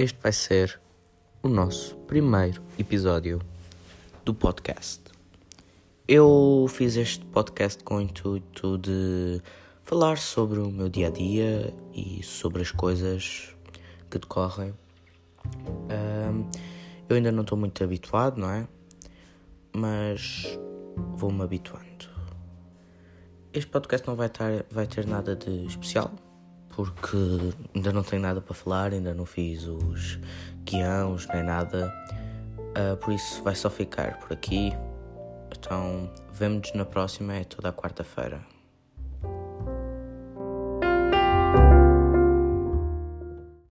este vai ser o nosso primeiro episódio do podcast. Eu fiz este podcast com o intuito de falar sobre o meu dia a dia e sobre as coisas que decorrem. Um, eu ainda não estou muito habituado, não é? Mas vou-me habituando. Este podcast não vai, tar, vai ter nada de especial, porque ainda não tenho nada para falar, ainda não fiz os guiões nem nada. Uh, por isso vai só ficar por aqui. Então, vemo-nos na próxima, é toda a quarta-feira.